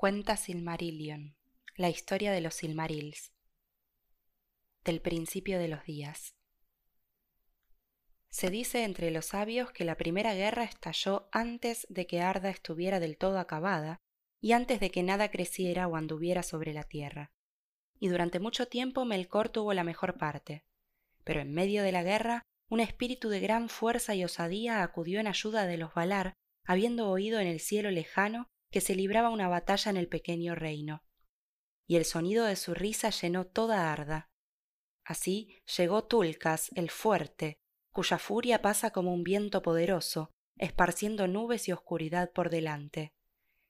Cuenta Silmarillion, la historia de los Silmarils, del principio de los días. Se dice entre los sabios que la primera guerra estalló antes de que Arda estuviera del todo acabada y antes de que nada creciera o anduviera sobre la tierra. Y durante mucho tiempo Melkor tuvo la mejor parte. Pero en medio de la guerra, un espíritu de gran fuerza y osadía acudió en ayuda de los Valar, habiendo oído en el cielo lejano que se libraba una batalla en el pequeño reino. Y el sonido de su risa llenó toda Arda. Así llegó Tulcas, el fuerte, cuya furia pasa como un viento poderoso, esparciendo nubes y oscuridad por delante.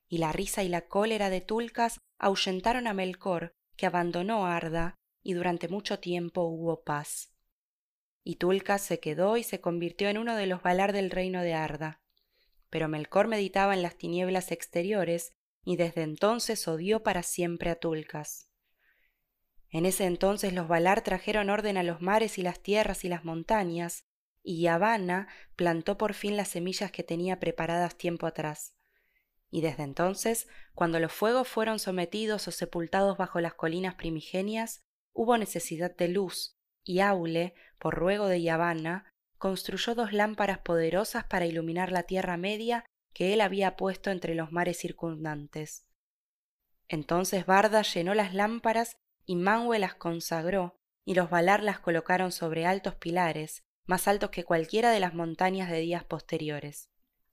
Y la risa y la cólera de Tulcas ahuyentaron a Melkor, que abandonó Arda, y durante mucho tiempo hubo paz. Y Tulcas se quedó y se convirtió en uno de los Valar del reino de Arda pero Melkor meditaba en las tinieblas exteriores y desde entonces odió para siempre a Tulcas. En ese entonces los Valar trajeron orden a los mares y las tierras y las montañas, y Yavanna plantó por fin las semillas que tenía preparadas tiempo atrás. Y desde entonces, cuando los fuegos fueron sometidos o sepultados bajo las colinas primigenias, hubo necesidad de luz, y Aule, por ruego de Yavanna, construyó dos lámparas poderosas para iluminar la tierra media que él había puesto entre los mares circundantes. Entonces Barda llenó las lámparas y Manwë las consagró, y los Valar las colocaron sobre altos pilares, más altos que cualquiera de las montañas de días posteriores.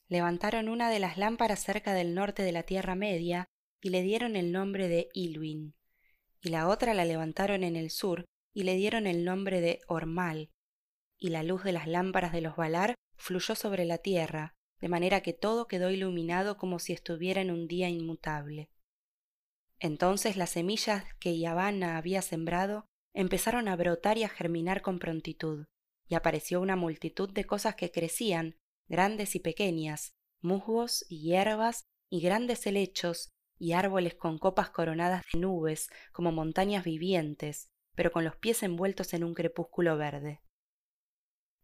Levantaron una de las lámparas cerca del norte de la Tierra Media y le dieron el nombre de Ilwin, y la otra la levantaron en el sur y le dieron el nombre de Ormal, y la luz de las lámparas de los Valar fluyó sobre la tierra, de manera que todo quedó iluminado como si estuviera en un día inmutable. Entonces las semillas que Yavanna había sembrado empezaron a brotar y a germinar con prontitud, y apareció una multitud de cosas que crecían, grandes y pequeñas, musgos y hierbas y grandes helechos y árboles con copas coronadas de nubes como montañas vivientes, pero con los pies envueltos en un crepúsculo verde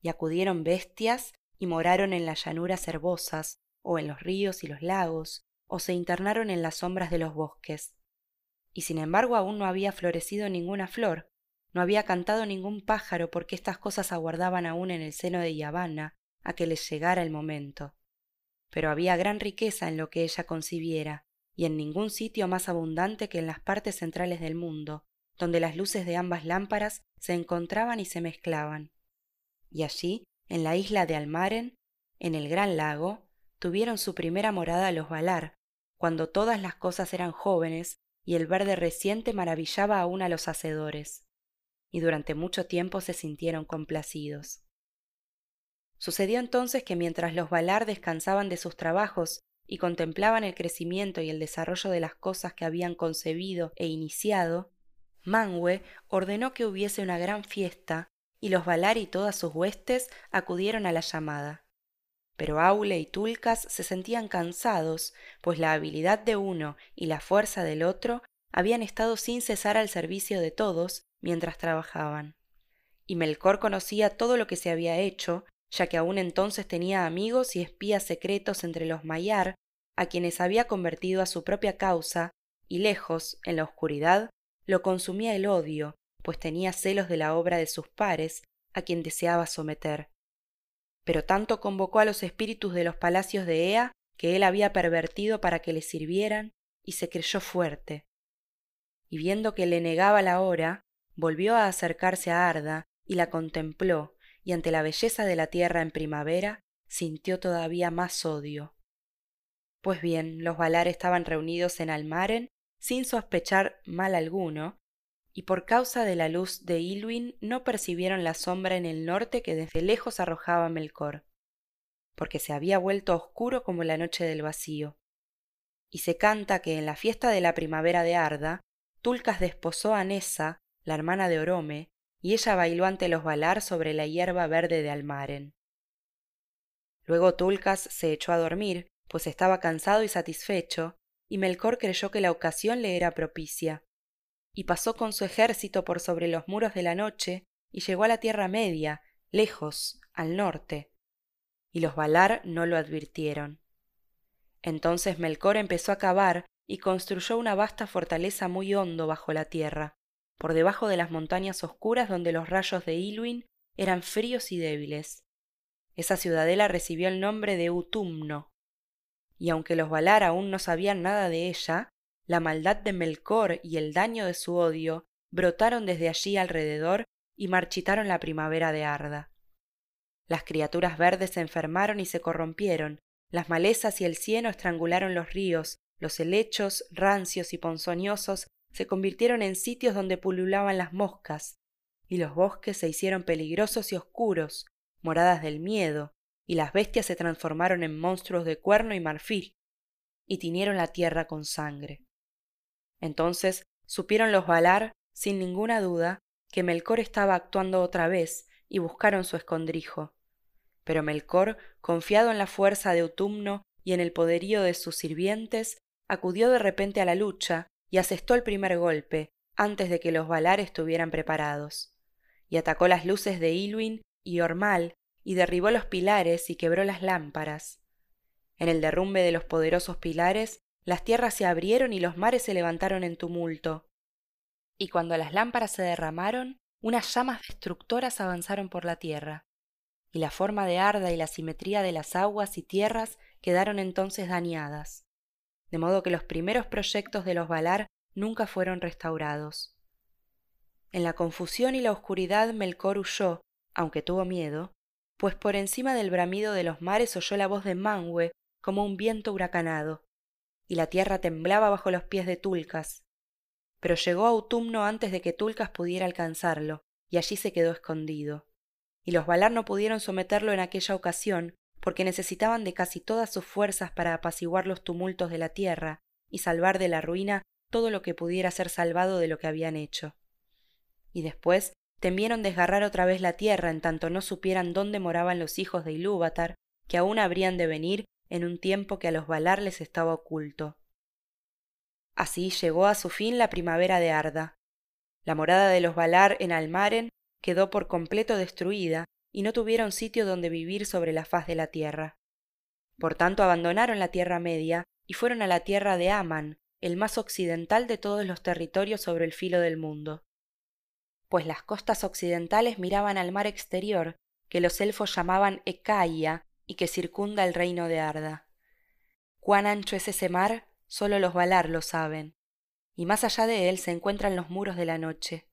y acudieron bestias y moraron en las llanuras herbosas, o en los ríos y los lagos, o se internaron en las sombras de los bosques. Y sin embargo aún no había florecido ninguna flor, no había cantado ningún pájaro porque estas cosas aguardaban aún en el seno de Yavanna a que les llegara el momento. Pero había gran riqueza en lo que ella concibiera, y en ningún sitio más abundante que en las partes centrales del mundo, donde las luces de ambas lámparas se encontraban y se mezclaban y allí, en la isla de Almaren, en el gran lago, tuvieron su primera morada los Valar, cuando todas las cosas eran jóvenes y el verde reciente maravillaba aún a los hacedores, y durante mucho tiempo se sintieron complacidos. Sucedió entonces que mientras los Valar descansaban de sus trabajos y contemplaban el crecimiento y el desarrollo de las cosas que habían concebido e iniciado, Manwë ordenó que hubiese una gran fiesta y los Valar y todas sus huestes acudieron a la llamada. Pero Aule y Tulcas se sentían cansados, pues la habilidad de uno y la fuerza del otro habían estado sin cesar al servicio de todos mientras trabajaban. Y Melkor conocía todo lo que se había hecho, ya que aún entonces tenía amigos y espías secretos entre los Mayar, a quienes había convertido a su propia causa, y lejos, en la oscuridad, lo consumía el odio, pues tenía celos de la obra de sus pares, a quien deseaba someter. Pero tanto convocó a los espíritus de los palacios de Ea, que él había pervertido para que le sirvieran, y se creyó fuerte. Y viendo que le negaba la hora, volvió a acercarse a Arda, y la contempló, y ante la belleza de la tierra en primavera, sintió todavía más odio. Pues bien, los Valar estaban reunidos en Almaren, sin sospechar mal alguno, y por causa de la luz de Ilwin no percibieron la sombra en el norte que desde lejos arrojaba Melkor, porque se había vuelto oscuro como la noche del vacío. Y se canta que en la fiesta de la primavera de Arda, Tulcas desposó a Nessa, la hermana de Orome, y ella bailó ante los Valar sobre la hierba verde de Almaren. Luego Tulcas se echó a dormir, pues estaba cansado y satisfecho, y Melkor creyó que la ocasión le era propicia y pasó con su ejército por sobre los muros de la noche y llegó a la Tierra Media, lejos, al norte. Y los Valar no lo advirtieron. Entonces Melkor empezó a cavar y construyó una vasta fortaleza muy hondo bajo la tierra, por debajo de las montañas oscuras donde los rayos de Ilwin eran fríos y débiles. Esa ciudadela recibió el nombre de Utumno, y aunque los Valar aún no sabían nada de ella, la maldad de Melkor y el daño de su odio brotaron desde allí alrededor y marchitaron la primavera de Arda. Las criaturas verdes se enfermaron y se corrompieron, las malezas y el cieno estrangularon los ríos, los helechos, rancios y ponzoñosos, se convirtieron en sitios donde pululaban las moscas, y los bosques se hicieron peligrosos y oscuros, moradas del miedo, y las bestias se transformaron en monstruos de cuerno y marfil, y tiñeron la tierra con sangre. Entonces supieron los Valar, sin ninguna duda, que Melkor estaba actuando otra vez, y buscaron su escondrijo. Pero Melkor, confiado en la fuerza de Autumno y en el poderío de sus sirvientes, acudió de repente a la lucha y asestó el primer golpe, antes de que los Valar estuvieran preparados. Y atacó las luces de Ilwin y Ormal, y derribó los pilares y quebró las lámparas. En el derrumbe de los poderosos pilares, las tierras se abrieron y los mares se levantaron en tumulto. Y cuando las lámparas se derramaron, unas llamas destructoras avanzaron por la tierra, y la forma de Arda y la simetría de las aguas y tierras quedaron entonces dañadas, de modo que los primeros proyectos de los Valar nunca fueron restaurados. En la confusión y la oscuridad Melkor huyó, aunque tuvo miedo, pues por encima del bramido de los mares oyó la voz de Manwë como un viento huracanado, y la tierra temblaba bajo los pies de Tulcas, pero llegó Autumno antes de que Tulcas pudiera alcanzarlo, y allí se quedó escondido. Y los Valar no pudieron someterlo en aquella ocasión, porque necesitaban de casi todas sus fuerzas para apaciguar los tumultos de la tierra y salvar de la ruina todo lo que pudiera ser salvado de lo que habían hecho. Y después temieron desgarrar otra vez la tierra en tanto no supieran dónde moraban los hijos de Ilúvatar, que aún habrían de venir en un tiempo que a los Valar les estaba oculto. Así llegó a su fin la primavera de Arda. La morada de los Valar en Almaren quedó por completo destruida y no tuvieron sitio donde vivir sobre la faz de la tierra. Por tanto abandonaron la Tierra Media y fueron a la tierra de Aman, el más occidental de todos los territorios sobre el filo del mundo. Pues las costas occidentales miraban al mar exterior, que los elfos llamaban Ecaia y que circunda el reino de Arda. Cuán ancho es ese mar Solo los Valar lo saben, y más allá de él se encuentran los muros de la noche.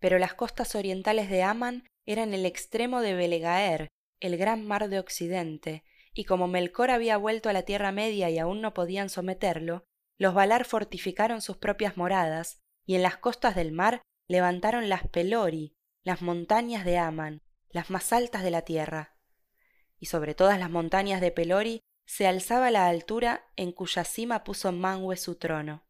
Pero las costas orientales de Aman eran el extremo de Belegaer, el gran mar de Occidente, y como Melkor había vuelto a la Tierra Media y aún no podían someterlo, los Valar fortificaron sus propias moradas, y en las costas del mar levantaron las Pelori, las montañas de Aman, las más altas de la tierra. Y sobre todas las montañas de Pelori se alzaba la altura en cuya cima puso Manwë su trono.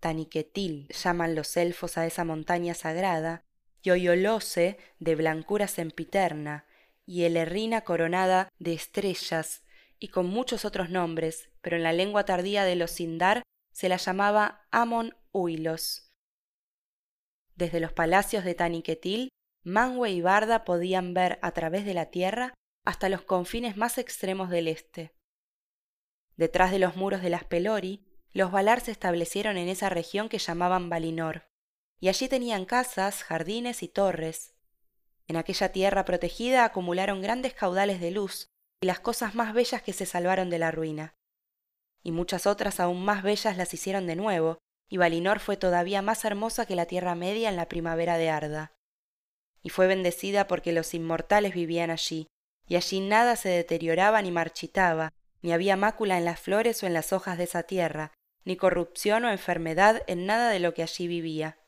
Taniquetil llaman los elfos a esa montaña sagrada, y Oyolose de blancura sempiterna, y Elerrina coronada de estrellas, y con muchos otros nombres, pero en la lengua tardía de los Sindar se la llamaba Amon Huilos. Desde los palacios de Taniquetil, Manwë y Barda podían ver a través de la tierra hasta los confines más extremos del este. Detrás de los muros de las Pelori, los Valar se establecieron en esa región que llamaban Valinor, y allí tenían casas, jardines y torres. En aquella tierra protegida acumularon grandes caudales de luz y las cosas más bellas que se salvaron de la ruina. Y muchas otras aún más bellas las hicieron de nuevo, y Valinor fue todavía más hermosa que la Tierra Media en la primavera de Arda. Y fue bendecida porque los inmortales vivían allí, y allí nada se deterioraba ni marchitaba, ni había mácula en las flores o en las hojas de esa tierra, ni corrupción o enfermedad en nada de lo que allí vivía,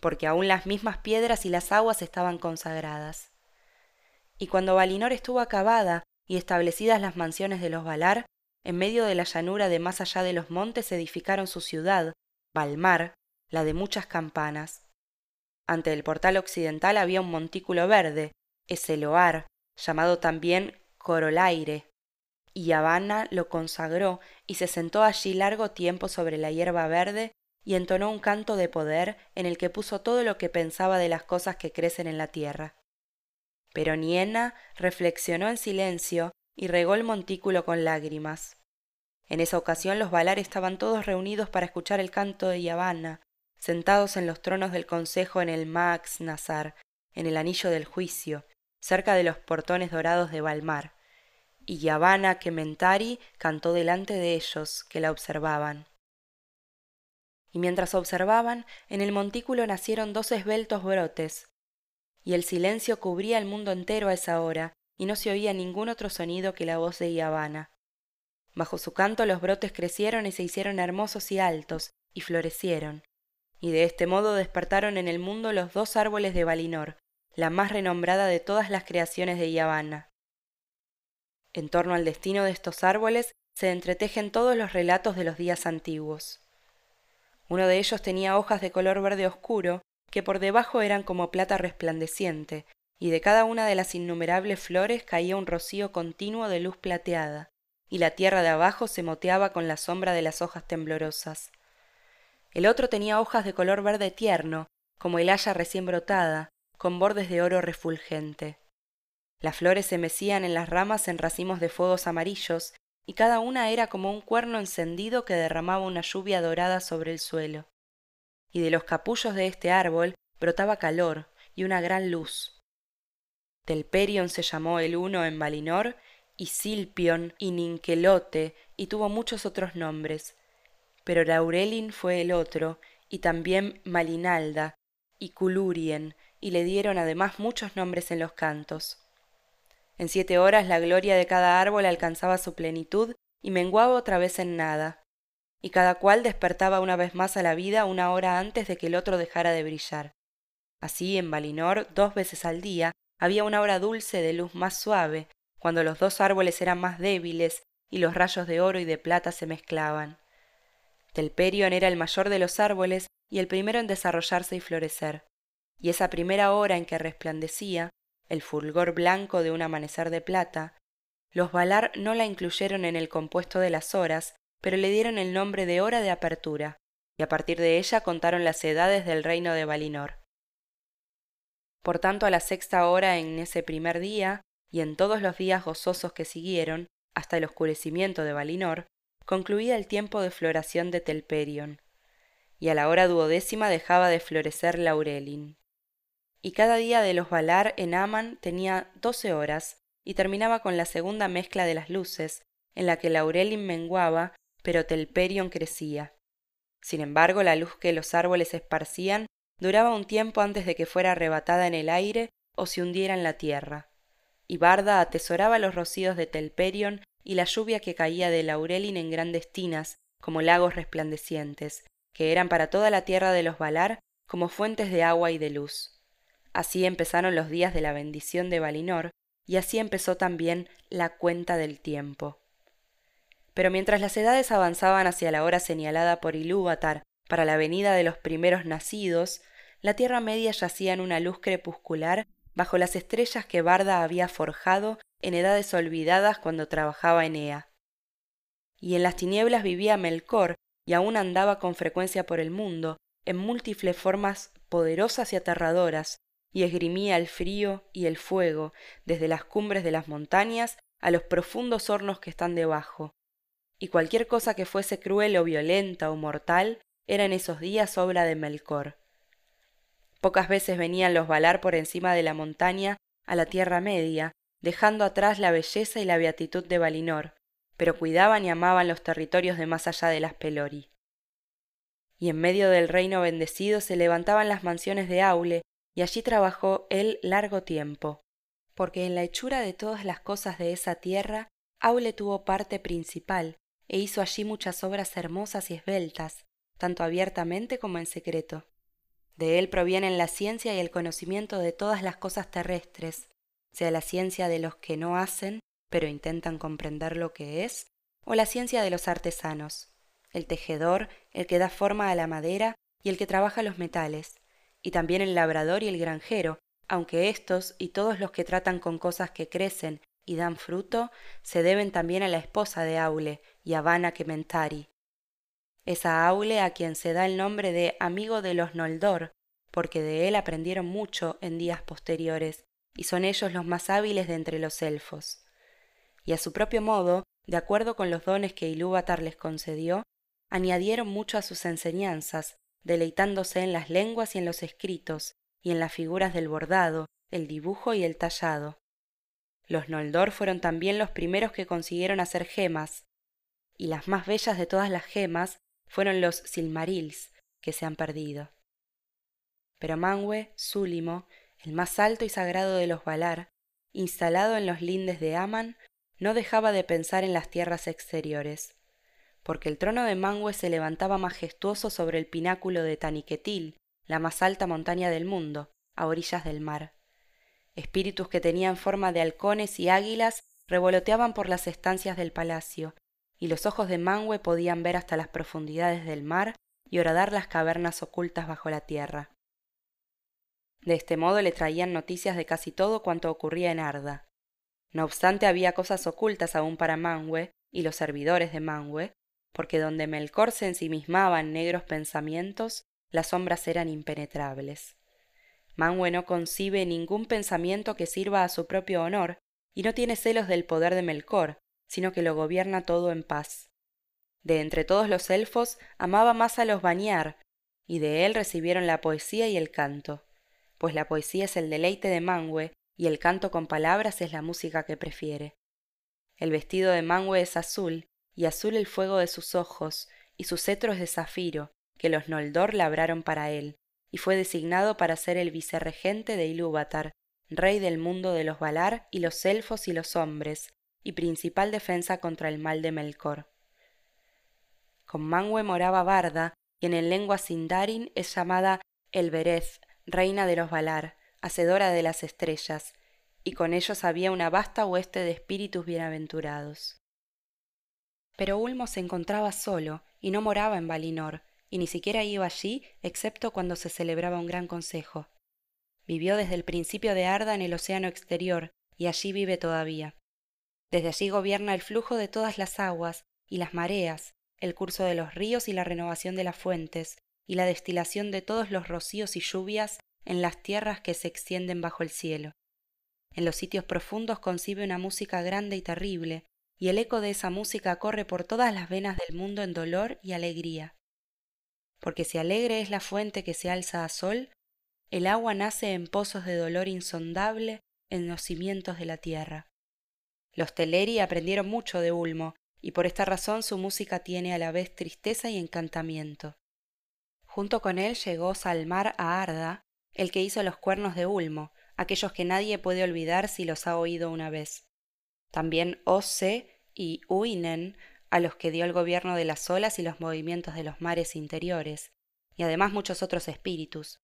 porque aun las mismas piedras y las aguas estaban consagradas. Y cuando Valinor estuvo acabada y establecidas las mansiones de los Valar, en medio de la llanura de más allá de los montes edificaron su ciudad, Valmar, la de muchas campanas. Ante el portal occidental había un montículo verde, Eseloar, llamado también Corolaire, y Habana lo consagró y se sentó allí largo tiempo sobre la hierba verde y entonó un canto de poder en el que puso todo lo que pensaba de las cosas que crecen en la tierra. Pero Niena reflexionó en silencio y regó el montículo con lágrimas. En esa ocasión los Valar estaban todos reunidos para escuchar el canto de Yavanna, sentados en los tronos del consejo en el Max Nazar, en el anillo del juicio, cerca de los portones dorados de Valmar. Y Yavanna Kementari cantó delante de ellos, que la observaban. Y mientras observaban, en el montículo nacieron dos esbeltos brotes, y el silencio cubría el mundo entero a esa hora, y no se oía ningún otro sonido que la voz de Yavanna. Bajo su canto los brotes crecieron y se hicieron hermosos y altos, y florecieron. Y de este modo despertaron en el mundo los dos árboles de Valinor, la más renombrada de todas las creaciones de Yavanna. En torno al destino de estos árboles se entretejen todos los relatos de los días antiguos. Uno de ellos tenía hojas de color verde oscuro, que por debajo eran como plata resplandeciente, y de cada una de las innumerables flores caía un rocío continuo de luz plateada, y la tierra de abajo se moteaba con la sombra de las hojas temblorosas. El otro tenía hojas de color verde tierno, como el haya recién brotada, con bordes de oro refulgente. Las flores se mecían en las ramas en racimos de fuegos amarillos, y cada una era como un cuerno encendido que derramaba una lluvia dorada sobre el suelo. Y de los capullos de este árbol brotaba calor y una gran luz. Telperion se llamó el uno en Valinor y Silpion y Ninquelote y tuvo muchos otros nombres. Pero Laurelin fue el otro, y también Malinalda, y Culurien, y le dieron además muchos nombres en los cantos. En siete horas la gloria de cada árbol alcanzaba su plenitud y menguaba otra vez en nada, y cada cual despertaba una vez más a la vida una hora antes de que el otro dejara de brillar. Así en Valinor, dos veces al día, había una hora dulce de luz más suave, cuando los dos árboles eran más débiles y los rayos de oro y de plata se mezclaban. Telperion era el mayor de los árboles y el primero en desarrollarse y florecer, y esa primera hora en que resplandecía, el fulgor blanco de un amanecer de plata, los Valar no la incluyeron en el compuesto de las horas, pero le dieron el nombre de hora de apertura, y a partir de ella contaron las edades del reino de Valinor. Por tanto, a la sexta hora en ese primer día, y en todos los días gozosos que siguieron, hasta el oscurecimiento de Valinor, concluía el tiempo de floración de Telperion, y a la hora duodécima dejaba de florecer Laurelin. Y cada día de los Valar en Aman tenía doce horas, y terminaba con la segunda mezcla de las luces, en la que Laurelin menguaba, pero Telperion crecía. Sin embargo, la luz que los árboles esparcían duraba un tiempo antes de que fuera arrebatada en el aire o se hundiera en la tierra y Barda atesoraba los rocíos de Telperion y la lluvia que caía de Laurelin en grandes tinas, como lagos resplandecientes, que eran para toda la tierra de los Valar como fuentes de agua y de luz. Así empezaron los días de la bendición de Valinor, y así empezó también la cuenta del tiempo. Pero mientras las edades avanzaban hacia la hora señalada por Ilúvatar para la venida de los primeros nacidos, la Tierra Media yacía en una luz crepuscular bajo las estrellas que Barda había forjado en edades olvidadas cuando trabajaba en Ea. Y en las tinieblas vivía Melkor, y aún andaba con frecuencia por el mundo, en múltiples formas poderosas y aterradoras, y esgrimía el frío y el fuego, desde las cumbres de las montañas a los profundos hornos que están debajo. Y cualquier cosa que fuese cruel o violenta o mortal era en esos días obra de Melkor. Pocas veces venían los Valar por encima de la montaña a la Tierra Media, dejando atrás la belleza y la beatitud de Valinor, pero cuidaban y amaban los territorios de más allá de las Pelori. Y en medio del reino bendecido se levantaban las mansiones de Aule, y allí trabajó él largo tiempo, porque en la hechura de todas las cosas de esa tierra Aule tuvo parte principal, e hizo allí muchas obras hermosas y esbeltas, tanto abiertamente como en secreto. De él provienen la ciencia y el conocimiento de todas las cosas terrestres, sea la ciencia de los que no hacen, pero intentan comprender lo que es, o la ciencia de los artesanos, el tejedor, el que da forma a la madera y el que trabaja los metales, y también el labrador y el granjero, aunque éstos y todos los que tratan con cosas que crecen y dan fruto, se deben también a la esposa de Aule, Yavana Kementari, es a Aule a quien se da el nombre de amigo de los Noldor, porque de él aprendieron mucho en días posteriores, y son ellos los más hábiles de entre los elfos. Y a su propio modo, de acuerdo con los dones que Ilúvatar les concedió, añadieron mucho a sus enseñanzas, deleitándose en las lenguas y en los escritos, y en las figuras del bordado, el dibujo y el tallado. Los Noldor fueron también los primeros que consiguieron hacer gemas, y las más bellas de todas las gemas fueron los Silmarils, que se han perdido. Pero Manwë, Súlimo, el más alto y sagrado de los Valar, instalado en los lindes de Aman, no dejaba de pensar en las tierras exteriores, porque el trono de Manwë se levantaba majestuoso sobre el pináculo de Taniquetil, la más alta montaña del mundo, a orillas del mar. Espíritus que tenían forma de halcones y águilas revoloteaban por las estancias del palacio, y los ojos de Manwë podían ver hasta las profundidades del mar y horadar las cavernas ocultas bajo la tierra. De este modo le traían noticias de casi todo cuanto ocurría en Arda. No obstante, había cosas ocultas aún para Manwë y los servidores de Manwë, porque donde Melkor se ensimismaba en negros pensamientos, las sombras eran impenetrables. Manwë no concibe ningún pensamiento que sirva a su propio honor, y no tiene celos del poder de Melkor, sino que lo gobierna todo en paz. De entre todos los elfos amaba más a los Bañar, y de él recibieron la poesía y el canto pues la poesía es el deleite de Manwë y el canto con palabras es la música que prefiere. El vestido de Manwë es azul, y azul el fuego de sus ojos, y su cetro es de zafiro, que los Noldor labraron para él, y fue designado para ser el vicerregente de Ilúvatar, rey del mundo de los Valar y los elfos y los hombres, y principal defensa contra el mal de Melkor. Con Manwë moraba Barda, y en lengua sindarin es llamada Elbereth, reina de los Valar, hacedora de las estrellas, y con ellos había una vasta hueste de espíritus bienaventurados. Pero Ulmo se encontraba solo, y no moraba en Valinor, y ni siquiera iba allí excepto cuando se celebraba un gran consejo. Vivió desde el principio de Arda en el océano exterior, y allí vive todavía. Desde allí gobierna el flujo de todas las aguas, y las mareas, el curso de los ríos y la renovación de las fuentes, y la destilación de todos los rocíos y lluvias en las tierras que se extienden bajo el cielo. En los sitios profundos concibe una música grande y terrible, y el eco de esa música corre por todas las venas del mundo en dolor y alegría. Porque si alegre es la fuente que se alza a sol, el agua nace en pozos de dolor insondable en los cimientos de la tierra. Los Teleri aprendieron mucho de Ulmo, y por esta razón su música tiene a la vez tristeza y encantamiento. Junto con él llegó Salmar a Arda, el que hizo los cuernos de Ulmo, aquellos que nadie puede olvidar si los ha oído una vez. También Ose y Uinen, a los que dio el gobierno de las olas y los movimientos de los mares interiores, y además muchos otros espíritus.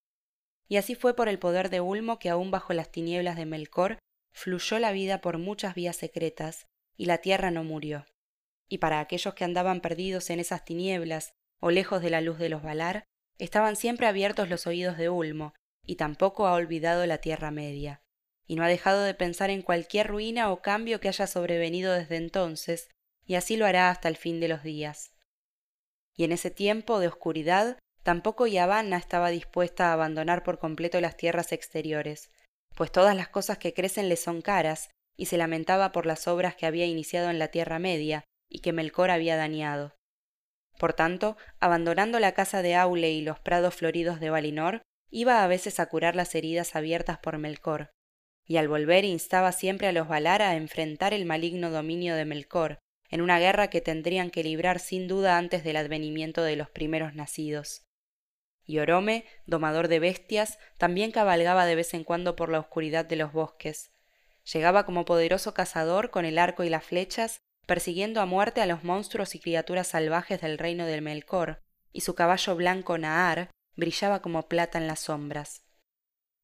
Y así fue por el poder de Ulmo que aún bajo las tinieblas de Melkor fluyó la vida por muchas vías secretas, y la tierra no murió. Y para aquellos que andaban perdidos en esas tinieblas o lejos de la luz de los Valar, Estaban siempre abiertos los oídos de Ulmo, y tampoco ha olvidado la Tierra Media, y no ha dejado de pensar en cualquier ruina o cambio que haya sobrevenido desde entonces, y así lo hará hasta el fin de los días. Y en ese tiempo de oscuridad, tampoco Yavanna estaba dispuesta a abandonar por completo las tierras exteriores, pues todas las cosas que crecen le son caras, y se lamentaba por las obras que había iniciado en la Tierra Media y que Melkor había dañado. Por tanto, abandonando la casa de Aule y los prados floridos de Valinor, iba a veces a curar las heridas abiertas por Melkor, y al volver instaba siempre a los Valar a enfrentar el maligno dominio de Melkor, en una guerra que tendrían que librar sin duda antes del advenimiento de los primeros nacidos. Y Orome, domador de bestias, también cabalgaba de vez en cuando por la oscuridad de los bosques. Llegaba como poderoso cazador con el arco y las flechas persiguiendo a muerte a los monstruos y criaturas salvajes del reino del Melkor, y su caballo blanco Nahar brillaba como plata en las sombras.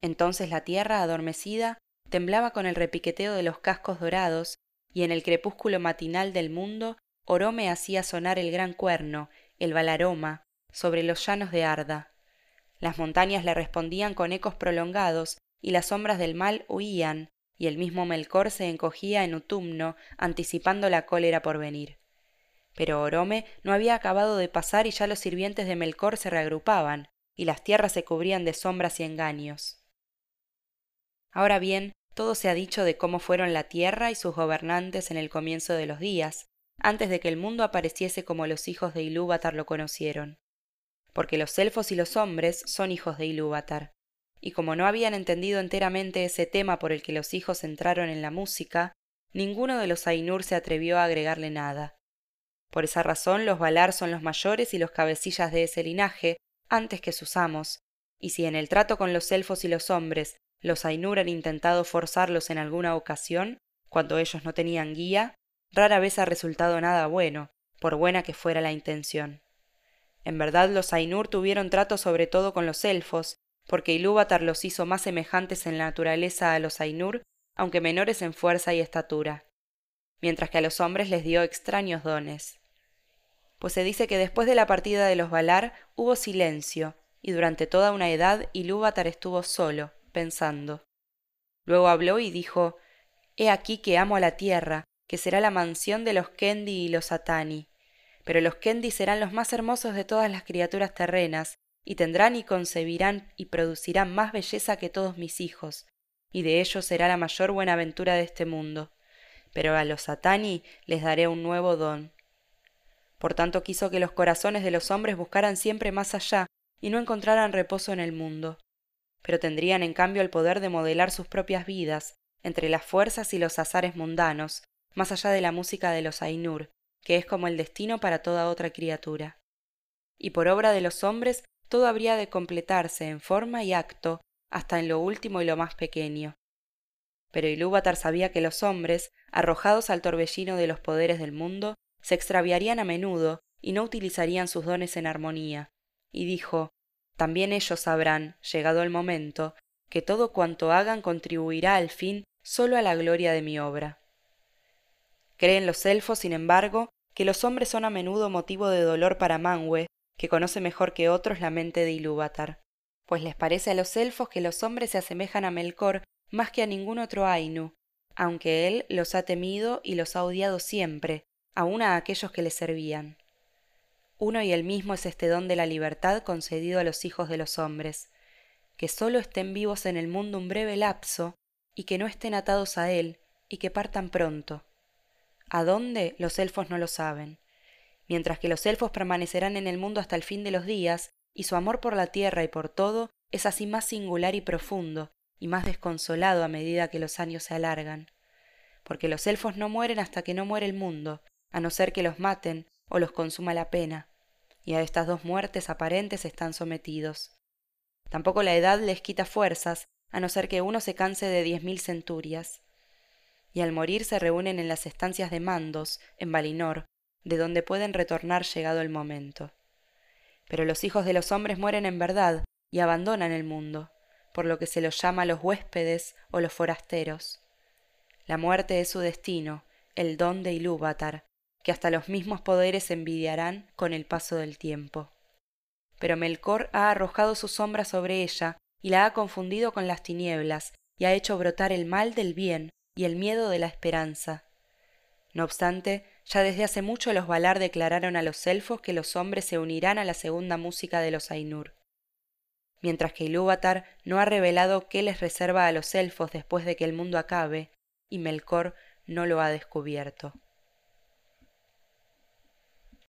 Entonces la tierra, adormecida, temblaba con el repiqueteo de los cascos dorados, y en el crepúsculo matinal del mundo, Orome hacía sonar el gran cuerno, el balaroma, sobre los llanos de Arda. Las montañas le respondían con ecos prolongados, y las sombras del mal huían, y el mismo Melkor se encogía en Utumno, anticipando la cólera por venir. Pero Orome no había acabado de pasar y ya los sirvientes de Melkor se reagrupaban, y las tierras se cubrían de sombras y engaños. Ahora bien, todo se ha dicho de cómo fueron la tierra y sus gobernantes en el comienzo de los días, antes de que el mundo apareciese como los hijos de Ilúvatar lo conocieron. Porque los elfos y los hombres son hijos de Ilúvatar. Y como no habían entendido enteramente ese tema por el que los hijos entraron en la música, ninguno de los Ainur se atrevió a agregarle nada. Por esa razón los Valar son los mayores y los cabecillas de ese linaje, antes que sus amos, y si en el trato con los elfos y los hombres los Ainur han intentado forzarlos en alguna ocasión, cuando ellos no tenían guía, rara vez ha resultado nada bueno, por buena que fuera la intención. En verdad los Ainur tuvieron trato sobre todo con los elfos, porque Ilúvatar los hizo más semejantes en la naturaleza a los Ainur, aunque menores en fuerza y estatura, mientras que a los hombres les dio extraños dones pues se dice que después de la partida de los Valar hubo silencio, y durante toda una edad Ilúvatar estuvo solo, pensando. Luego habló y dijo He aquí que amo a la tierra, que será la mansión de los Kendi y los Atani. Pero los Kendi serán los más hermosos de todas las criaturas terrenas, y tendrán y concebirán y producirán más belleza que todos mis hijos, y de ellos será la mayor buenaventura de este mundo. Pero a los Atani les daré un nuevo don, por tanto quiso que los corazones de los hombres buscaran siempre más allá y no encontraran reposo en el mundo. Pero tendrían en cambio el poder de modelar sus propias vidas, entre las fuerzas y los azares mundanos, más allá de la música de los Ainur, que es como el destino para toda otra criatura. Y por obra de los hombres todo habría de completarse en forma y acto, hasta en lo último y lo más pequeño. Pero Ilúvatar sabía que los hombres, arrojados al torbellino de los poderes del mundo, se extraviarían a menudo y no utilizarían sus dones en armonía, y dijo También ellos sabrán, llegado el momento, que todo cuanto hagan contribuirá al fin sólo a la gloria de mi obra. Creen los elfos, sin embargo, que los hombres son a menudo motivo de dolor para Manwë, que conoce mejor que otros la mente de Ilúvatar, pues les parece a los elfos que los hombres se asemejan a Melkor más que a ningún otro Ainu, aunque él los ha temido y los ha odiado siempre, aun a aquellos que le servían. Uno y el mismo es este don de la libertad concedido a los hijos de los hombres, que sólo estén vivos en el mundo un breve lapso, y que no estén atados a él, y que partan pronto. ¿A dónde? Los elfos no lo saben. Mientras que los elfos permanecerán en el mundo hasta el fin de los días, y su amor por la tierra y por todo es así más singular y profundo, y más desconsolado a medida que los años se alargan. Porque los elfos no mueren hasta que no muere el mundo, a no ser que los maten o los consuma la pena, y a estas dos muertes aparentes están sometidos. Tampoco la edad les quita fuerzas, a no ser que uno se canse de diez mil centurias. Y al morir se reúnen en las estancias de mandos, en Valinor, de donde pueden retornar llegado el momento. Pero los hijos de los hombres mueren en verdad y abandonan el mundo, por lo que se los llama los huéspedes o los forasteros. La muerte es su destino, el don de Ilúvatar, que hasta los mismos poderes envidiarán con el paso del tiempo. Pero Melkor ha arrojado su sombra sobre ella y la ha confundido con las tinieblas y ha hecho brotar el mal del bien y el miedo de la esperanza. No obstante, ya desde hace mucho los Valar declararon a los elfos que los hombres se unirán a la segunda música de los Ainur. Mientras que Ilúvatar no ha revelado qué les reserva a los elfos después de que el mundo acabe, y Melkor no lo ha descubierto.